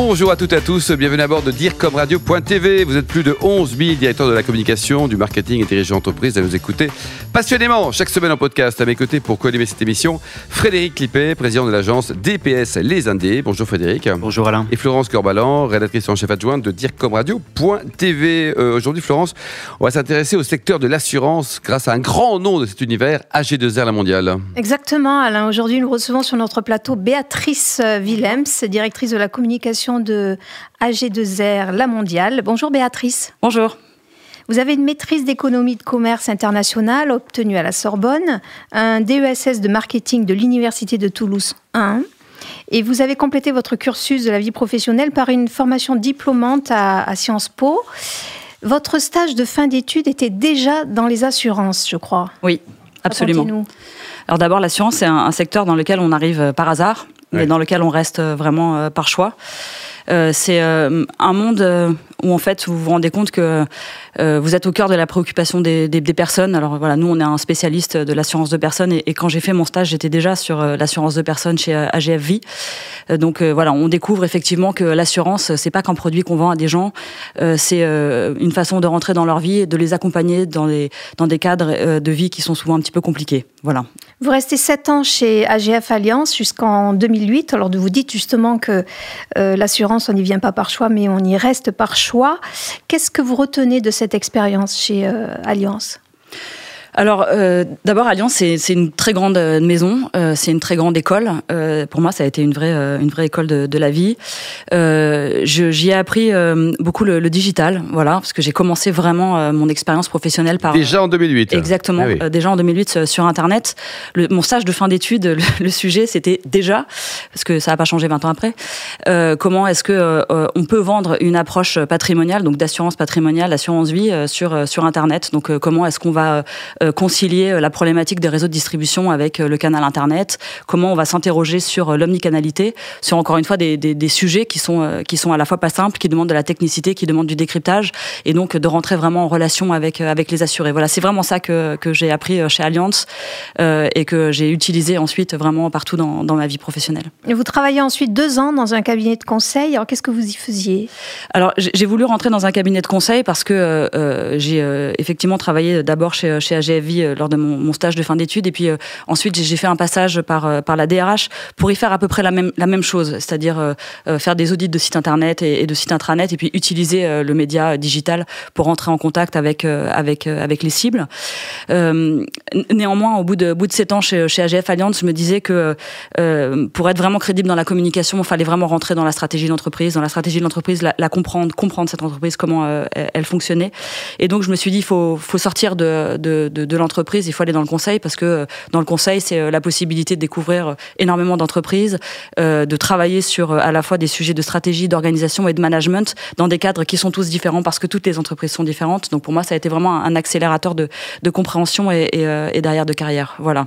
Bonjour à toutes et à tous, bienvenue à bord de DIRCOMRadio.tv. Vous êtes plus de 11 000 directeurs de la communication, du marketing et dirigeants d'entreprise à nous écouter passionnément chaque semaine en podcast. À mes côtés pour co-animer cette émission, Frédéric Clippet, président de l'agence DPS Les Indés. Bonjour Frédéric. Bonjour Alain. Et Florence Corbalan, rédactrice en chef adjointe de DIRCOMRadio.tv. Euh, Aujourd'hui, Florence, on va s'intéresser au secteur de l'assurance grâce à un grand nom de cet univers, AG2R La Mondiale. Exactement, Alain. Aujourd'hui, nous recevons sur notre plateau Béatrice Willems, directrice de la communication de AG2R La Mondiale. Bonjour Béatrice. Bonjour. Vous avez une maîtrise d'économie de commerce internationale obtenue à la Sorbonne, un DESS de marketing de l'Université de Toulouse 1. Et vous avez complété votre cursus de la vie professionnelle par une formation diplômante à, Sciences Po. Votre stage de fin d'études était déjà dans les assurances, je crois. Oui, absolument. Alors d'abord, l'assurance, c'est un, secteur dans lequel on arrive par hasard mais dans lequel on reste vraiment euh, par choix. Euh, c'est euh, un monde où en fait vous vous rendez compte que euh, vous êtes au cœur de la préoccupation des, des, des, personnes. Alors voilà, nous on est un spécialiste de l'assurance de personnes et, et quand j'ai fait mon stage, j'étais déjà sur euh, l'assurance de personnes chez euh, AGF Vie. donc voilà, on découvre effectivement que l'assurance c'est pas qu'un produit qu'on vend à des gens, c'est une façon de rentrer dans leur vie et de les accompagner dans les dans des cadres de vie qui sont souvent un petit peu compliqués. Voilà. Vous restez 7 ans chez AGF Alliance jusqu'en 2008. Alors vous dites justement que l'assurance on n'y vient pas par choix, mais on y reste par choix. Qu'est-ce que vous retenez de cette expérience chez euh, Alliance? Alors, euh, d'abord, Alliance, c'est une très grande euh, maison, euh, c'est une très grande école. Euh, pour moi, ça a été une vraie, euh, une vraie école de, de la vie. J'y ai appris beaucoup le, le, digital, voilà, parce que j'ai commencé vraiment mon expérience professionnelle par... Déjà en 2008 Exactement, ah oui. déjà en 2008 sur Internet. Le, mon stage de fin d'études, le, le, sujet, c'était déjà, parce que ça n'a pas changé 20 ans après, comment est-ce que on peut vendre une approche patrimoniale, donc d'assurance patrimoniale, assurance vie, sur, sur Internet. Donc, comment est-ce qu'on va euh, concilier euh, la problématique des réseaux de distribution avec euh, le canal Internet, comment on va s'interroger sur l'omnicanalité, sur encore une fois des, des, des, sujets qui sont, qui sont à la fois pas simples, qui demandent de la technicité, qui demandent du décryptage, et donc de rentrer vraiment en relation avec, avec les assurés. Voilà, c'est vraiment ça que, que j'ai appris chez Allianz euh, et que j'ai utilisé ensuite vraiment partout dans, dans ma vie professionnelle. Et vous travaillez ensuite deux ans dans un cabinet de conseil. Alors qu'est-ce que vous y faisiez? Alors j'ai voulu rentrer dans un cabinet de conseil parce que euh, j'ai euh, effectivement travaillé d'abord chez, chez AG vie euh, lors de mon, stage de fin d'études. Et puis euh, ensuite, j'ai fait un passage par, euh, par la DRH pour y faire à peu près la même, la même chose, c'est-à-dire faire des audits de sites internet et, de sites intranet et puis utiliser le média digital pour rentrer en contact avec, avec, avec les cibles. néanmoins, au bout de, bout de 7 ans chez, chez AGF Alliance, je me disais que pour être vraiment crédible dans la communication, il fallait vraiment rentrer dans la stratégie d'entreprise, dans la stratégie de l'entreprise, la, comprendre, comprendre cette entreprise, comment elle, fonctionnait. Et donc, je me suis dit, il faut, faut sortir de, de l'entreprise, il faut aller dans le conseil parce que euh, dans le conseil, c'est euh, la possibilité de découvrir euh, énormément d'entreprises, de travailler sur à la fois des sujets de stratégie, d'organisation et de management dans des cadres qui sont tous différents parce que toutes les entreprises sont différentes. Donc pour moi, ça a été vraiment un accélérateur de, de compréhension et, et, et derrière de carrière. Voilà.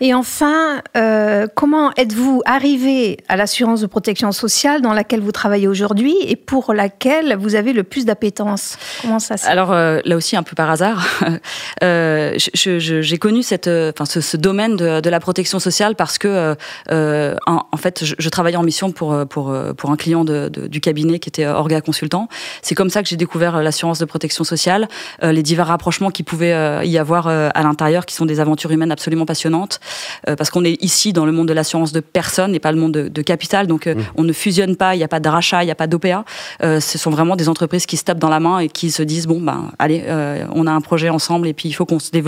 Et enfin, euh, comment êtes-vous arrivé à l'assurance de protection sociale dans laquelle vous travaillez aujourd'hui et pour laquelle vous avez le plus d'appétence? Comment ça se Alors euh, là aussi un peu par hasard, euh, j'ai connu cette, enfin ce, ce, domaine de, de, la protection sociale parce que euh, en, en, fait je, je, travaillais en mission pour pour pour un client de, de, du cabinet qui était Orga Consultant. C'est comme ça que j'ai découvert l'assurance de protection sociale, euh, les divers rapprochements qui pouvaient euh, y avoir à l'intérieur, qui sont des aventures humaines absolument passionnantes euh, parce qu'on est ici dans le monde de l'assurance de personnes et pas le monde de, de capital. Donc, euh, mmh. on ne fusionne pas, il n'y a pas de rachat, il n'y a pas d'OPA. Euh, ce sont vraiment des entreprises qui se tapent dans la main et qui se disent bon, ben, allez, on a un projet ensemble et puis il faut qu'on se développe.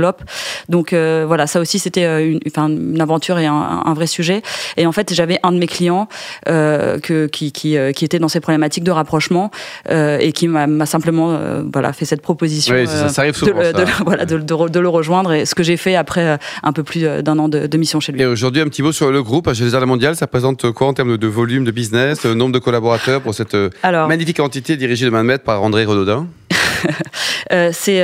Donc, voilà, ça aussi, c'était une, enfin, une aventure et un, un, vrai sujet. Et en fait, j'avais un de mes clients que, qui, qui, qui, était dans ces problématiques de rapprochement et qui m'a simplement voilà, fait cette proposition oui, ça, ça arrive souvent, de, de, voilà, de, de, le rejoindre. Et ce que j'ai fait après un peu plus d'un an de, mission chez lui. Et aujourd'hui, un petit mot sur le groupe HGZ Mondial, ça présente quoi en termes de volume de business, nombre de collaborateurs pour cette Alors, magnifique entité dirigée de main de maître par André Renaudin c'est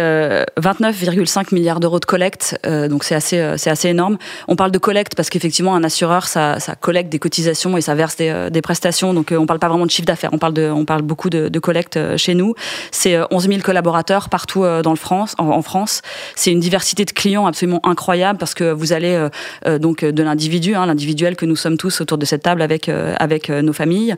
29,5 milliards d'euros de collecte, donc c'est assez, c'est assez énorme. On parle de collecte parce qu'effectivement, un assureur, ça, ça, collecte des cotisations et ça verse des, des prestations. Donc on parle pas vraiment de chiffre d'affaires, on parle de, on parle beaucoup de, de collecte chez nous. C'est 11 000 collaborateurs partout dans le France, en, en France. C'est une diversité de clients absolument incroyable parce que vous allez donc de l'individu, hein, l'individuel que nous sommes tous autour de cette table avec avec nos familles,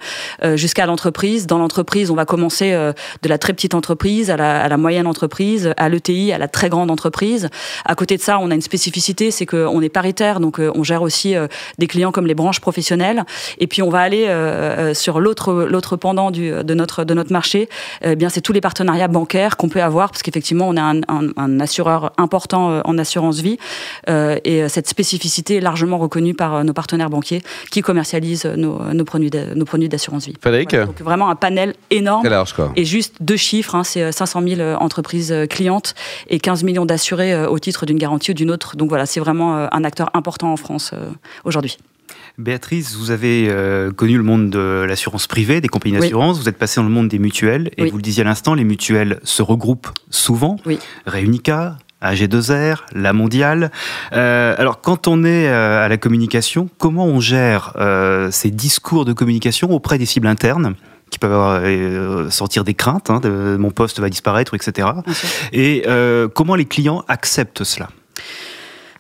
jusqu'à l'entreprise. Dans l'entreprise, on va commencer de la très petite entreprise à la, à la moyenne entreprise, à l'ETI, à la très grande entreprise. À côté de ça, on a une spécificité, c'est qu'on est paritaire, donc on gère aussi des clients comme les branches professionnelles. Et puis on va aller sur l'autre l'autre pendant du, de notre de notre marché. Eh bien, c'est tous les partenariats bancaires qu'on peut avoir parce qu'effectivement, on est un, un, un, assureur important en assurance vie et cette spécificité est largement reconnue par nos partenaires banquiers qui commercialisent nos, nos produits nos produits d'assurance vie. Frédéric, voilà, donc vraiment un panel énorme. Large, quoi. Et juste deux chiffres, hein, c'est 500 000 entreprises clientes et 15 millions d'assurés au titre d'une garantie ou d'une autre. Donc voilà, c'est vraiment un acteur important en France aujourd'hui. Béatrice, vous avez euh, connu le monde de l'assurance privée, des compagnies d'assurance, oui. vous êtes passé dans le monde des mutuelles, et oui. vous le disiez à l'instant, les mutuelles se regroupent souvent. Oui. Réunica, AG2R, la mondiale. Euh, alors, quand on est euh, à la communication, comment on gère euh, ces discours de communication auprès des cibles internes? Qui peuvent avoir, euh, sortir des craintes, hein, de, mon poste va disparaître, etc. Et euh, comment les clients acceptent cela?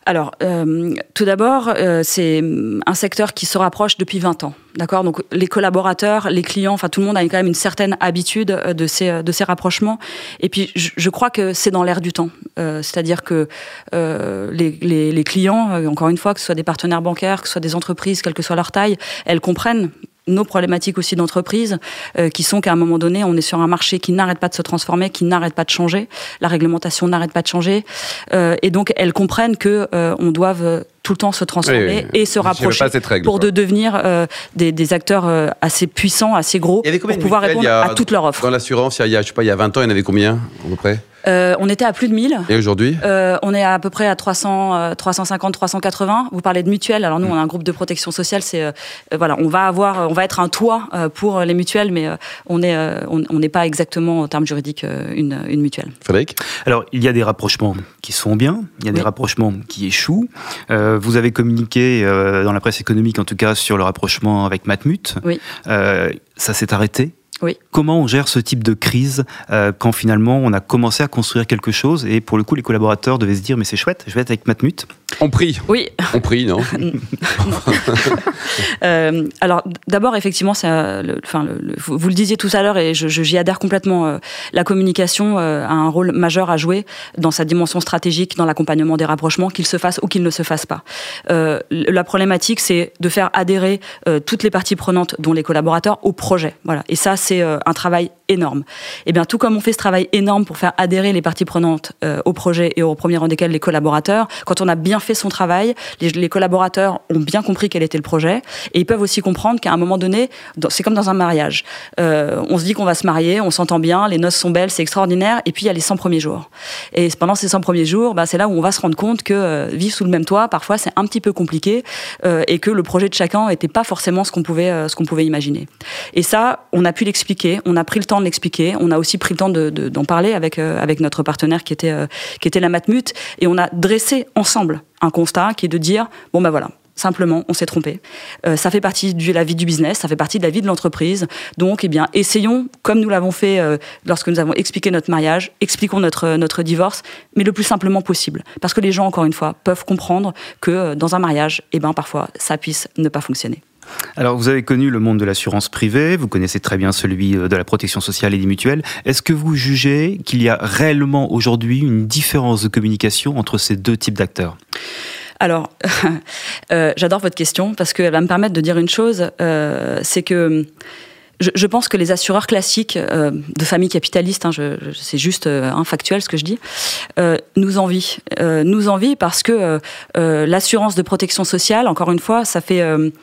Alors, euh, tout d'abord, euh, c'est un secteur qui se rapproche depuis 20 ans. D'accord? Donc, les collaborateurs, les clients, enfin, tout le monde a quand même une certaine habitude de ces, de ces rapprochements. Et puis, je, je crois que c'est dans l'air du temps. Euh, C'est-à-dire que les, les, les, clients, encore une fois, que ce soit des partenaires bancaires, que ce soit des entreprises, quelle que soit leur taille, elles comprennent nos problématiques aussi d'entreprise, euh, qui sont qu'à un moment donné, on est sur un marché qui n'arrête pas de se transformer, qui n'arrête pas de changer, la réglementation n'arrête pas de changer, euh, et donc elles comprennent que euh, on doive tout le temps se transformer oui, oui. et se rapprocher règle, pour quoi. de devenir euh, des, des, acteurs euh, assez puissants, assez gros, pour pouvoir répondre a, à toute leur offre. Dans l'assurance, il y a, je sais pas, il y a 20 ans, il y en avait combien à peu près? Euh, on était à plus de 1000. Et aujourd'hui euh, On est à, à peu près à 300, 350, 380. Vous parlez de mutuelles. Alors nous, on a un groupe de protection sociale. C'est euh, voilà, on va avoir, on va être un toit euh, pour les mutuelles, mais on est, on n'est pas exactement en termes juridiques une, une mutuelle. Frédéric Alors il y a des rapprochements qui sont bien, il y a Oui. des rapprochements qui échouent. Euh, vous avez communiqué euh, dans la presse économique, en tout cas, sur le rapprochement avec Matmut. Oui. Euh, ça s'est arrêté. Comment on gère ce type de crise euh, quand finalement on a commencé à construire quelque chose et pour le coup les collaborateurs devaient se dire mais c'est chouette, je vais être avec Matmut. On prie. Oui. On prie, non euh, alors d'abord effectivement, ça, le, enfin, le, le, vous le disiez tout à l'heure et je, je, j'y adhère complètement. Euh, la communication euh, a un rôle majeur à jouer dans sa dimension stratégique, dans l'accompagnement des rapprochements, qu'il se fasse ou qu'il ne se fasse pas. La problématique, c'est de faire adhérer toutes les parties prenantes, dont les collaborateurs, au projet. Voilà. Et ça, c'est un travail énorme. Et bien, tout comme on fait ce travail énorme pour faire adhérer les parties prenantes euh, au projet et au premier rang desquels les collaborateurs, quand on a bien fait son travail, les, collaborateurs ont bien compris quel était le projet et ils peuvent aussi comprendre qu'à un moment donné, c'est comme dans un mariage. Euh, on se dit qu'on va se marier, on s'entend bien, les noces sont belles, c'est extraordinaire, et puis il y a les 100 premiers jours. Et pendant ces 100 premiers jours, bah, c'est là où on va se rendre compte que euh, vivre sous le même toit, parfois c'est un petit peu compliqué et que le projet de chacun n'était pas forcément ce qu'on pouvait, ce qu'on pouvait imaginer. Et ça, on a pu l'expliquer, on a pris le temps de on a aussi pris le temps de, de, d'en parler avec, euh, avec notre partenaire qui était, euh, qui était la Matmut, et on a dressé ensemble un constat qui est de dire bon ben voilà simplement on s'est trompé. Euh, ça fait partie de la vie du business ça fait partie de la vie de l'entreprise. Donc eh bien essayons comme nous l'avons fait lorsque nous avons expliqué notre mariage expliquons notre notre divorce mais le plus simplement possible. Parce que les gens encore une fois peuvent comprendre que dans un mariage eh ben parfois ça puisse ne pas fonctionner alors, vous avez connu le monde de l'assurance privée, vous connaissez très bien celui de la protection sociale et des mutuelles. Est-ce que vous jugez qu'il y a réellement aujourd'hui une différence de communication entre ces deux types d'acteurs? Alors, euh, j'adore votre question parce qu'elle va me permettre de dire une chose, euh, c'est que je, pense que les assureurs classiques euh, de famille capitaliste, hein, je, c'est juste euh, factuel ce que je dis, euh, nous envient. nous envient parce que l'assurance de protection sociale, encore une fois, ça, fait,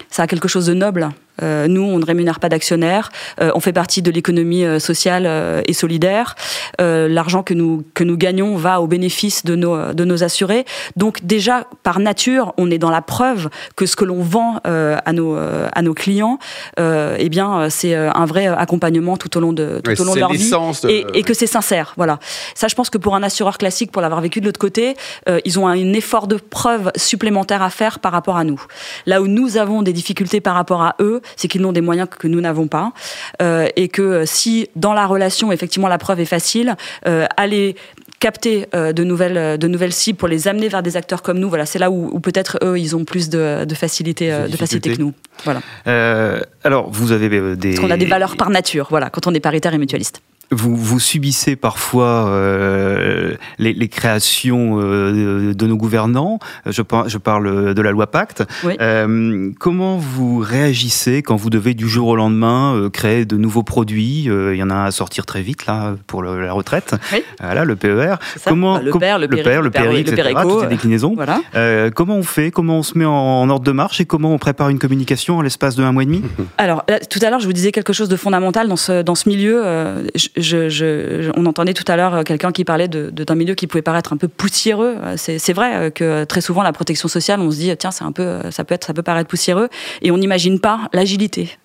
ça a quelque chose de noble nous, on ne rémunère pas d'actionnaires. on fait partie de l'économie sociale et solidaire. L'argent que nous que nous gagnons va au bénéfice de nos de nos assurés. Donc déjà par nature, on est dans la preuve que ce que l'on vend à nos à nos clients, eh bien c'est un vrai accompagnement tout au long de tout au long de leur vie et, et que c'est sincère. Voilà. Ça, je pense que pour un assureur classique, pour l'avoir vécu de l'autre côté, ils ont un effort de preuve supplémentaire à faire par rapport à nous. Là où nous avons des difficultés par rapport à eux, c'est qu'ils n'ont des moyens que nous n'avons pas. Euh, et que euh, si dans la relation, effectivement, la preuve est facile, euh, aller capter de nouvelles de nouvelles cibles pour les amener vers des acteurs comme nous voilà c'est là où, peut-être eux ils ont plus de, facilité de facilité que nous. Voilà. Alors vous avez des parce qu'on a des valeurs par nature voilà quand on est paritaire et mutualiste vous, vous subissez parfois euh, les, les, créations euh, de nos gouvernants. Je, je, parle de la loi Pacte. Euh, comment vous réagissez quand vous devez du jour au lendemain euh, créer de nouveaux produits? Il y en a un à sortir très vite là pour le, la retraite. Oui. Voilà le PER. Comment bah, le PER, le PER, le PER, le PER, toutes ces déclinaisons. Voilà. comment on fait? Comment on se met en, en, ordre de marche? Et comment on prépare une communication en l'espace de un mois et demi? Alors tout à l'heure, je vous disais quelque chose de fondamental dans ce dans ce milieu. Je, je, on entendait tout à l'heure euh, quelqu'un qui parlait d'un de, milieu qui pouvait paraître un peu poussiéreux. Euh, c'est vrai euh, que très souvent la protection sociale, on se dit tiens c'est un peu, ça peut être, ça peut paraître poussiéreux, et on n'imagine pas l'agilité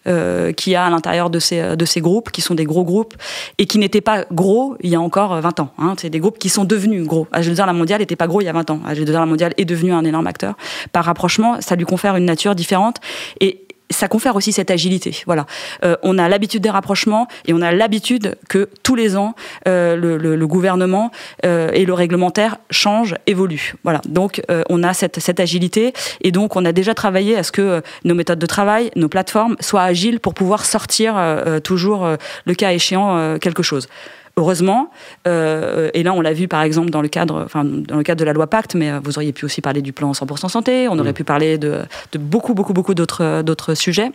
qu'il y a à l'intérieur de ces de ces groupes qui sont des gros groupes et qui n'étaient pas gros il y a encore 20 ans. Hein. C'est des groupes qui sont devenus gros. AG2R La Mondiale n'était pas gros il y a 20 ans. AG2R La Mondiale est devenu un énorme acteur. Par rapprochement, ça lui confère une nature différente et ça confère aussi cette agilité. Voilà, euh, on a l'habitude des rapprochements et on a l'habitude que tous les ans euh, le, gouvernement euh, et le réglementaire changent, évoluent. Voilà, donc on a cette, cette agilité et donc on a déjà travaillé à ce que nos méthodes de travail, nos plateformes soient agiles pour pouvoir sortir toujours le cas échéant quelque chose. Heureusement, euh, et là on l'a vu par exemple dans le cadre, enfin dans le cadre de la loi Pacte, mais euh, vous auriez pu aussi parler du plan 100% santé, on aurait mmh. pu parler de, de beaucoup beaucoup beaucoup d'autres d'autres sujets.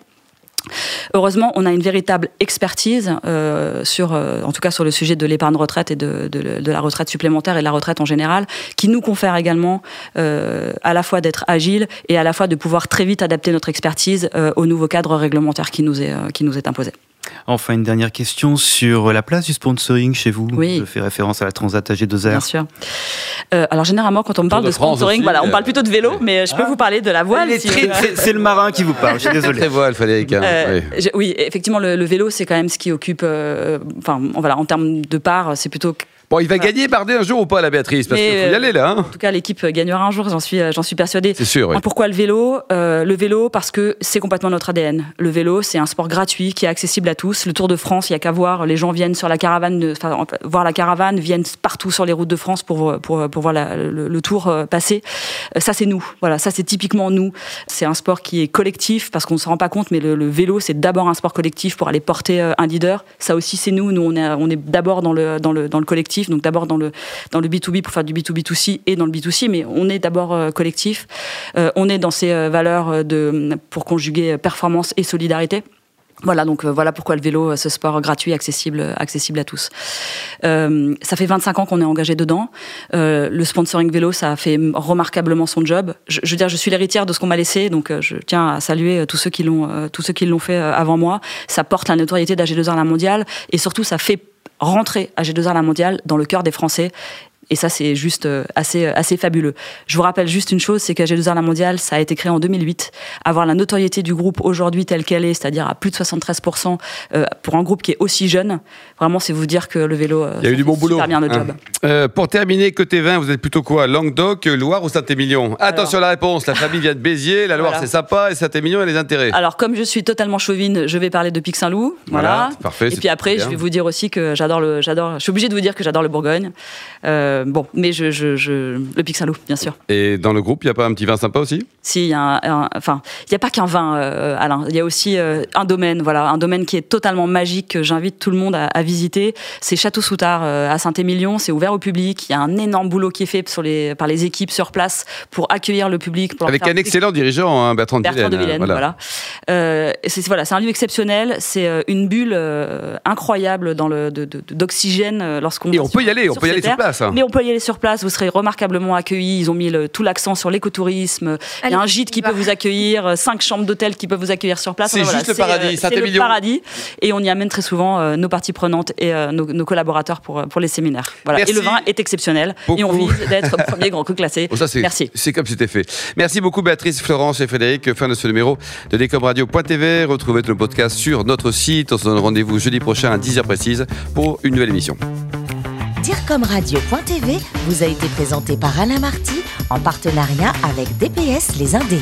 Heureusement, on a une véritable expertise euh, sur, euh, en tout cas sur le sujet de l'épargne retraite et de, de, de, la retraite supplémentaire et de la retraite en général, qui nous confère également euh, à la fois d'être agile et à la fois de pouvoir très vite adapter notre expertise euh, au nouveau cadre réglementaire qui nous est, euh, qui nous est imposé. Enfin, une dernière question sur la place du sponsoring chez vous. Oui. Je fais référence à la Transat AG2R. Bien sûr. Euh, alors, généralement, quand on me parle de, de sponsoring, aussi, voilà, on parle plutôt de vélo, mais je peux ah. vous parler de la voile. Si c'est le marin qui vous parle, je suis désolé. Très voile, Frédéric. Hein. Euh, oui. oui. effectivement, le, le vélo, c'est quand même ce qui occupe, euh, enfin, voilà, en termes de part, c'est plutôt Bon, il va gagner Bardet un jour ou pas, la Béatrice Parce qu'il faut y euh, aller là. Hein. En tout cas, l'équipe gagnera un jour, j'en suis, j'en suis persuadée. C'est sûr. Oui. Pourquoi le vélo euh, Le vélo, parce que c'est complètement notre ADN. Le vélo, c'est un sport gratuit qui est accessible à tous. Le Tour de France, il y a qu'à voir. Les gens viennent sur la caravane, de, enfin, voir la caravane, viennent partout sur les routes de France pour, pour, pour voir la, le, le, tour euh, passer. Ça, c'est nous. Voilà, ça, c'est typiquement nous. C'est un sport qui est collectif, parce qu'on ne se rend pas compte, mais le, le vélo, c'est d'abord un sport collectif pour aller porter un leader. Ça aussi, c'est nous. Nous, on est, on est d'abord dans le, dans, le, dans le collectif, donc d'abord dans le dans le B2B pour faire du B2B2C et dans le B2C, mais on est d'abord euh, collectif. Euh, on est dans ces euh, valeurs de, pour conjuguer performance et solidarité. Voilà, donc voilà pourquoi le vélo, ce sport gratuit, accessible, accessible à tous. Ça fait 25 ans qu'on est engagé dedans. Le sponsoring vélo, ça a fait remarquablement son job. Je, je veux dire, je suis l'héritière de ce qu'on m'a laissé, donc je tiens à saluer tous ceux qui l'ont, tous ceux qui l'ont fait avant moi. Ça porte la notoriété d'AG2R la mondiale et surtout ça fait rentrer AG2R la mondiale dans le cœur des Français et ça, c'est juste euh, assez, euh, assez fabuleux. Je vous rappelle juste une chose, c'est qu'AG2R La Mondiale, ça a été créé en 2008. Avoir la notoriété du groupe aujourd'hui telle qu'elle est, c'est-à-dire à plus de 73% euh, pour un groupe qui est aussi jeune, vraiment, c'est vous dire que le vélo, Il y a eu du bon boulot. super bien le job. Euh, pour terminer, côté vin, vous êtes plutôt quoi Languedoc, Loire ou Saint-Émilion? Attention à la réponse, la famille vient de Béziers, la Loire voilà. c'est sympa et Saint-Émilion a les intérêts. Alors, comme je suis totalement chauvine, je vais parler de Pic Saint-Loup. Voilà. voilà. Parfait. Et puis après, je vais vous dire aussi que j'adore le, j'adore, je suis obligée de vous dire que j'adore le Bourgogne. Euh, bon, mais je, je, je, le Saint-Loup, bien sûr. Et dans le groupe, il n'y a pas un petit vin sympa aussi? Si, il y a un, un, enfin, il n'y a pas qu'un vin, euh, Alain. Il y a aussi euh, un domaine, voilà, un domaine qui est totalement magique que j'invite tout le monde à, à visiter. C'est Château Soutard euh, à Saint-Émilion. C'est ouvert au public. Il y a un énorme boulot qui est fait sur les, par les équipes sur place pour accueillir le public. Pour Avec un excellent dirigeant, hein, Bertrand, Bertrand de Vilaine. voilà. voilà. Euh, c'est voilà, un lieu exceptionnel. C'est euh, une bulle incroyable dans le, d'oxygène lorsqu'on. Et on peut y aller, on peut y aller sur place. Hein. Mais on y aller sur place, vous serez remarquablement accueillis. Ils ont mis le, tout l'accent sur l'écotourisme. Il y a un gîte qui peut vous accueillir, cinq chambres d'hôtel qui peuvent vous accueillir sur place. C'est juste le paradis, c'est le paradis. Et on y amène très souvent nos parties prenantes et nos, collaborateurs pour, pour les séminaires. Voilà. Et le vin est exceptionnel. Et on vise d'être premier grand cru classé. Oh, ça, Merci. C'est comme c'était fait. Merci beaucoup Béatrice, Florence et Frédéric. Fin de ce numéro de Décomradio.tv. Retrouvez le podcast sur notre site. On se donne rendez-vous jeudi prochain à 10h précise pour une nouvelle émission. Direcomradio.tv vous a été présenté par Alain Marty en partenariat avec DPS Les Indés.